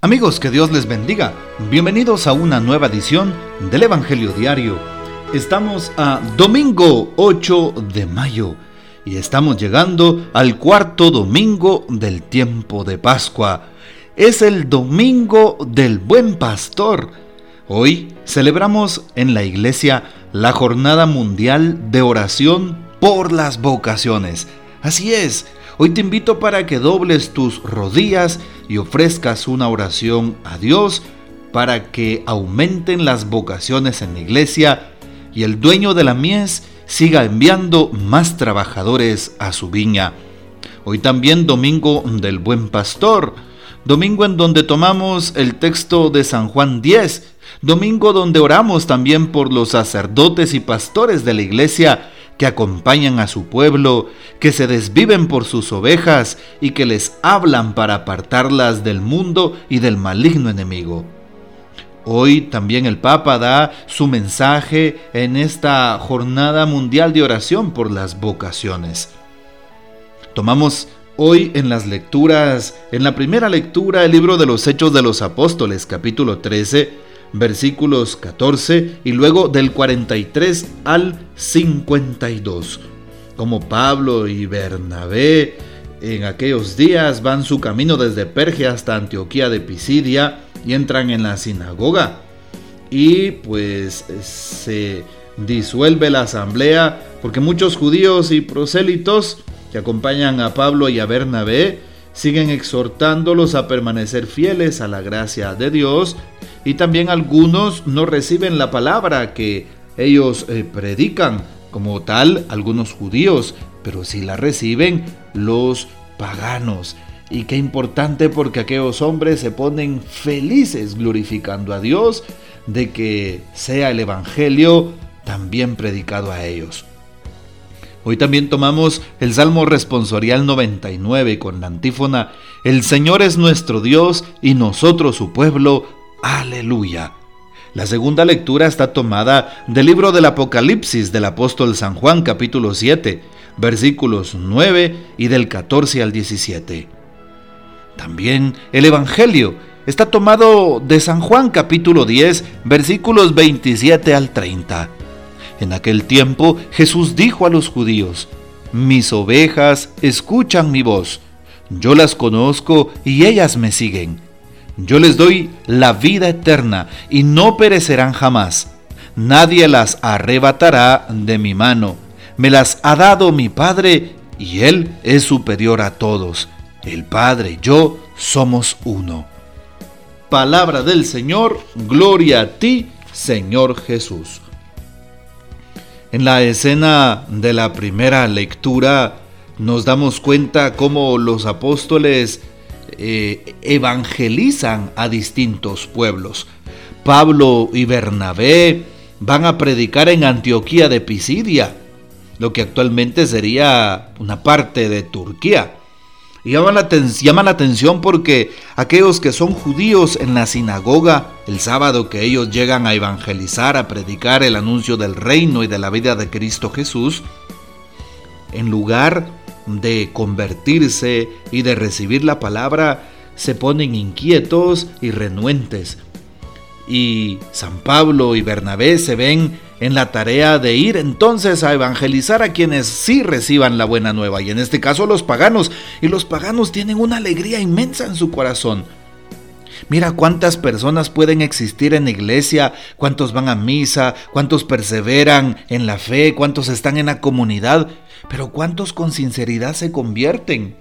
Amigos, que Dios les bendiga. Bienvenidos a una nueva edición del Evangelio Diario. Estamos a domingo 8 de mayo y estamos llegando al cuarto domingo del tiempo de Pascua. Es el domingo del buen pastor. Hoy celebramos en la iglesia la Jornada Mundial de Oración por las Vocaciones. Así es, Hoy te invito para que dobles tus rodillas y ofrezcas una oración a Dios para que aumenten las vocaciones en la iglesia y el dueño de la mies siga enviando más trabajadores a su viña. Hoy también domingo del buen pastor, domingo en donde tomamos el texto de San Juan 10, domingo donde oramos también por los sacerdotes y pastores de la iglesia que acompañan a su pueblo, que se desviven por sus ovejas y que les hablan para apartarlas del mundo y del maligno enemigo. Hoy también el Papa da su mensaje en esta jornada mundial de oración por las vocaciones. Tomamos hoy en las lecturas, en la primera lectura, el libro de los Hechos de los Apóstoles, capítulo 13, versículos 14 y luego del 43 al 52. Como Pablo y Bernabé en aquellos días van su camino desde Perge hasta Antioquía de Pisidia y entran en la sinagoga. Y pues se disuelve la asamblea porque muchos judíos y prosélitos que acompañan a Pablo y a Bernabé siguen exhortándolos a permanecer fieles a la gracia de Dios y también algunos no reciben la palabra que ellos eh, predican como tal algunos judíos, pero sí la reciben los paganos. Y qué importante porque aquellos hombres se ponen felices glorificando a Dios de que sea el Evangelio también predicado a ellos. Hoy también tomamos el Salmo responsorial 99 con la antífona, El Señor es nuestro Dios y nosotros su pueblo, Aleluya. La segunda lectura está tomada del libro del Apocalipsis del apóstol San Juan capítulo 7, versículos 9 y del 14 al 17. También el Evangelio está tomado de San Juan capítulo 10, versículos 27 al 30. En aquel tiempo Jesús dijo a los judíos, Mis ovejas escuchan mi voz, yo las conozco y ellas me siguen yo les doy la vida eterna y no perecerán jamás. Nadie las arrebatará de mi mano. Me las ha dado mi Padre y Él es superior a todos. El Padre y yo somos uno. Palabra del Señor, gloria a ti, Señor Jesús. En la escena de la primera lectura nos damos cuenta cómo los apóstoles eh, evangelizan a distintos pueblos. Pablo y Bernabé van a predicar en Antioquía de Pisidia, lo que actualmente sería una parte de Turquía. Y llaman la, llaman la atención porque aquellos que son judíos en la sinagoga, el sábado que ellos llegan a evangelizar, a predicar el anuncio del reino y de la vida de Cristo Jesús, en lugar de convertirse y de recibir la palabra, se ponen inquietos y renuentes. Y San Pablo y Bernabé se ven en la tarea de ir entonces a evangelizar a quienes sí reciban la buena nueva, y en este caso los paganos, y los paganos tienen una alegría inmensa en su corazón. Mira cuántas personas pueden existir en la iglesia, cuántos van a misa, cuántos perseveran en la fe, cuántos están en la comunidad, pero ¿cuántos con sinceridad se convierten?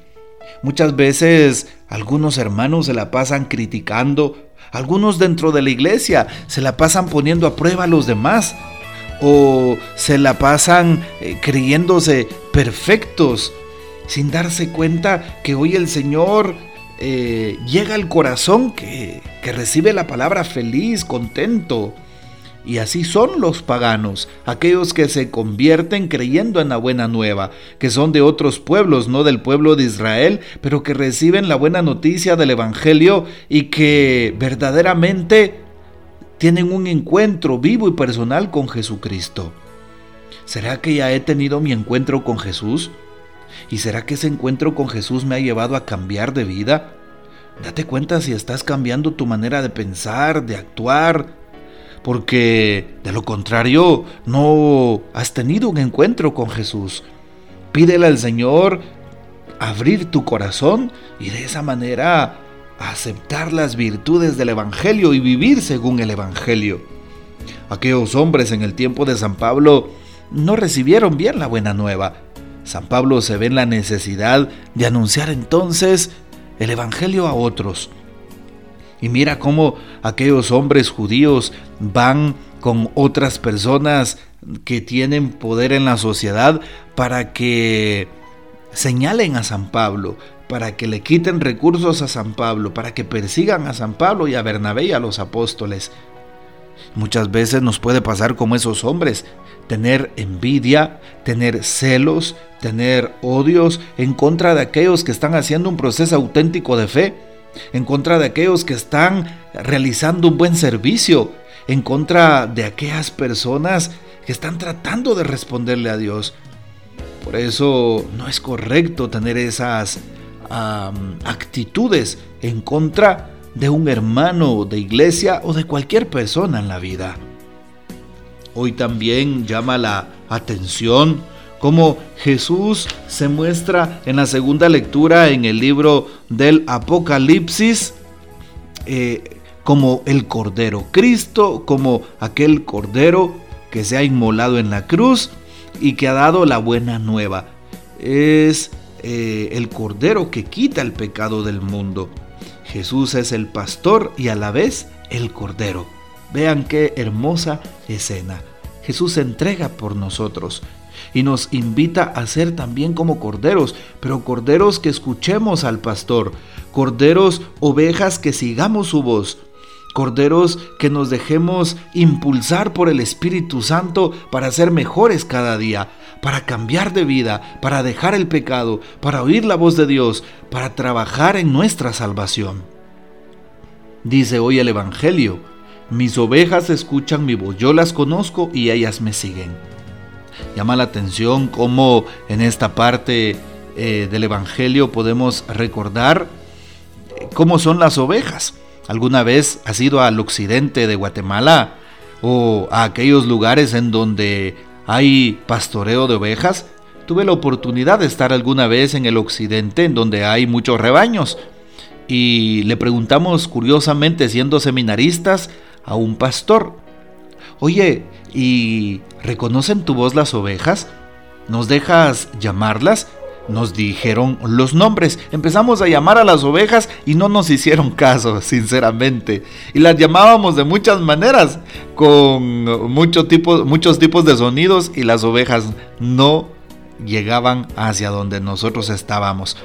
Muchas veces algunos hermanos se la pasan criticando, algunos dentro de la iglesia se la pasan poniendo a prueba a los demás o se la pasan eh, creyéndose perfectos sin darse cuenta que hoy el Señor eh, llega al corazón que, que recibe la palabra feliz, contento. Y así son los paganos, aquellos que se convierten creyendo en la buena nueva, que son de otros pueblos, no del pueblo de Israel, pero que reciben la buena noticia del Evangelio y que verdaderamente tienen un encuentro vivo y personal con Jesucristo. ¿Será que ya he tenido mi encuentro con Jesús? ¿Y será que ese encuentro con Jesús me ha llevado a cambiar de vida? Date cuenta si estás cambiando tu manera de pensar, de actuar, porque de lo contrario no has tenido un encuentro con Jesús. Pídele al Señor abrir tu corazón y de esa manera aceptar las virtudes del Evangelio y vivir según el Evangelio. Aquellos hombres en el tiempo de San Pablo no recibieron bien la buena nueva. San Pablo se ve en la necesidad de anunciar entonces el Evangelio a otros. Y mira cómo aquellos hombres judíos van con otras personas que tienen poder en la sociedad para que señalen a San Pablo, para que le quiten recursos a San Pablo, para que persigan a San Pablo y a Bernabé y a los apóstoles. Muchas veces nos puede pasar como esos hombres, tener envidia, tener celos, tener odios en contra de aquellos que están haciendo un proceso auténtico de fe, en contra de aquellos que están realizando un buen servicio, en contra de aquellas personas que están tratando de responderle a Dios. Por eso no es correcto tener esas actitudes en contra de un hermano de iglesia o de cualquier persona en la vida. Hoy también llama la atención cómo Jesús se muestra en la segunda lectura en el libro del Apocalipsis eh, como el Cordero. Cristo como aquel Cordero que se ha inmolado en la cruz y que ha dado la buena nueva. Es eh, el Cordero que quita el pecado del mundo. Jesús es el pastor y a la vez el Cordero. Vean qué hermosa escena. Jesús se entrega por nosotros y nos invita a ser también como corderos, pero corderos que escuchemos al pastor, corderos, ovejas que sigamos su voz, corderos que nos dejemos impulsar por el Espíritu Santo para ser mejores cada día, para cambiar de vida, para dejar el pecado, para oír la voz de Dios, para trabajar en nuestra salvación. Dice hoy el Evangelio, mis ovejas escuchan mi voz, yo las conozco y ellas me siguen. Llama la atención cómo en esta parte eh, del Evangelio podemos recordar eh, cómo son las ovejas. ¿Alguna vez has ido al occidente de Guatemala o a aquellos lugares en donde hay pastoreo de ovejas? Tuve la oportunidad de estar alguna vez en el occidente en donde hay muchos rebaños y le preguntamos curiosamente siendo seminaristas a un pastor, oye, ¿y reconocen tu voz las ovejas? ¿Nos dejas llamarlas? Nos dijeron los nombres. Empezamos a llamar a las ovejas y no nos hicieron caso, sinceramente. Y las llamábamos de muchas maneras, con muchos tipos de sonidos y las ovejas no llegaban hacia donde nosotros estábamos.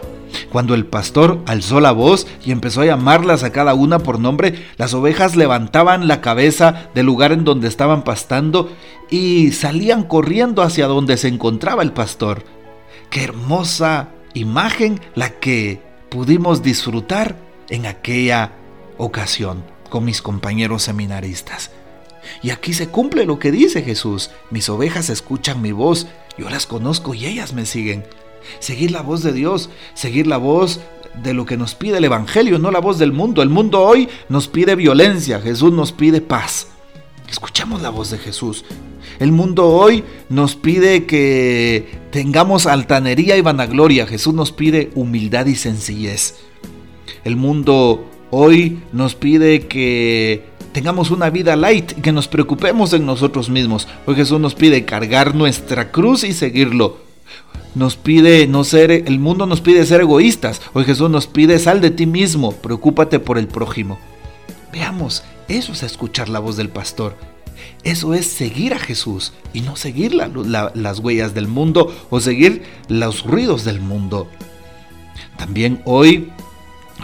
Cuando el pastor alzó la voz y empezó a llamarlas a cada una por nombre, las ovejas levantaban la cabeza del lugar en donde estaban pastando y salían corriendo hacia donde se encontraba el pastor. Qué hermosa imagen la que pudimos disfrutar en aquella ocasión con mis compañeros seminaristas. Y aquí se cumple lo que dice Jesús. Mis ovejas escuchan mi voz, yo las conozco y ellas me siguen. Seguir la voz de Dios, seguir la voz de lo que nos pide el Evangelio, no la voz del mundo. El mundo hoy nos pide violencia, Jesús nos pide paz. Escuchemos la voz de Jesús. El mundo hoy nos pide que tengamos altanería y vanagloria. Jesús nos pide humildad y sencillez. El mundo hoy nos pide que tengamos una vida light que nos preocupemos en nosotros mismos. Hoy Jesús nos pide cargar nuestra cruz y seguirlo. Nos pide no ser, el mundo nos pide ser egoístas. Hoy Jesús nos pide sal de ti mismo, preocúpate por el prójimo. Veamos, eso es escuchar la voz del pastor. Eso es seguir a Jesús y no seguir las huellas del mundo o seguir los ruidos del mundo. También hoy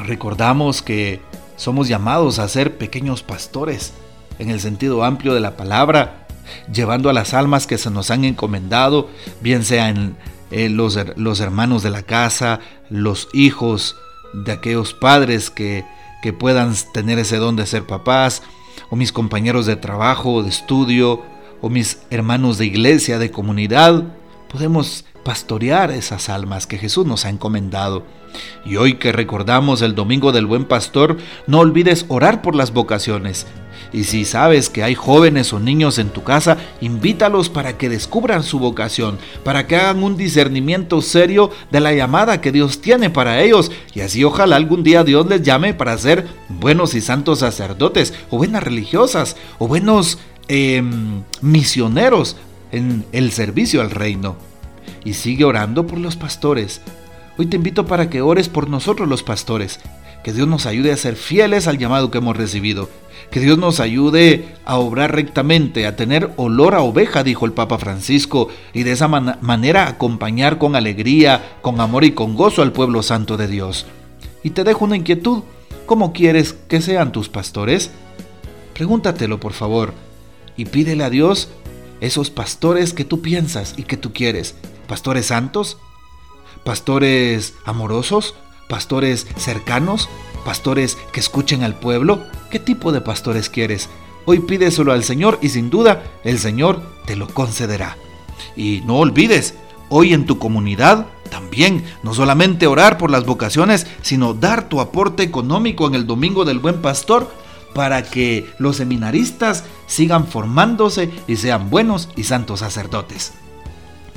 recordamos que somos llamados a ser pequeños pastores en el sentido amplio de la palabra, llevando a las almas que se nos han encomendado, bien sean eh, los, los, hermanos de la casa, los hijos de aquellos padres que, que puedan tener ese don de ser papás, o mis compañeros de trabajo, de estudio, o mis hermanos de iglesia, de comunidad, podemos pastorear esas almas que Jesús nos ha encomendado. Y hoy que recordamos el Domingo del Buen Pastor, no olvides orar por las vocaciones. Y si sabes que hay jóvenes o niños en tu casa, invítalos para que descubran su vocación, para que hagan un discernimiento serio de la llamada que Dios tiene para ellos. Y así ojalá algún día Dios les llame para ser buenos y santos sacerdotes, o buenas religiosas, o buenos em, misioneros en el servicio al reino. Y sigue orando por los pastores, Hoy te invito para que ores por nosotros los pastores, que Dios nos ayude a ser fieles al llamado que hemos recibido, que Dios nos ayude a obrar rectamente, a tener olor a oveja, dijo el Papa Francisco, y de esa manera acompañar con alegría, con amor y con gozo al pueblo santo de Dios. Y te dejo una inquietud, ¿cómo quieres que sean tus pastores? Pregúntatelo, por favor, y pídele a Dios esos pastores que tú piensas y que tú quieres, pastores santos, pastores amorosos, pastores cercanos, pastores que escuchen al pueblo. ¿Qué tipo de pastores quieres? Hoy pídeselo al Señor y sin duda el Señor te lo concederá. Y no olvides, hoy en tu comunidad también, no solamente orar por las vocaciones, sino dar tu aporte económico en el Domingo del Buen Pastor para que los seminaristas sigan formándose y sean buenos y santos sacerdotes.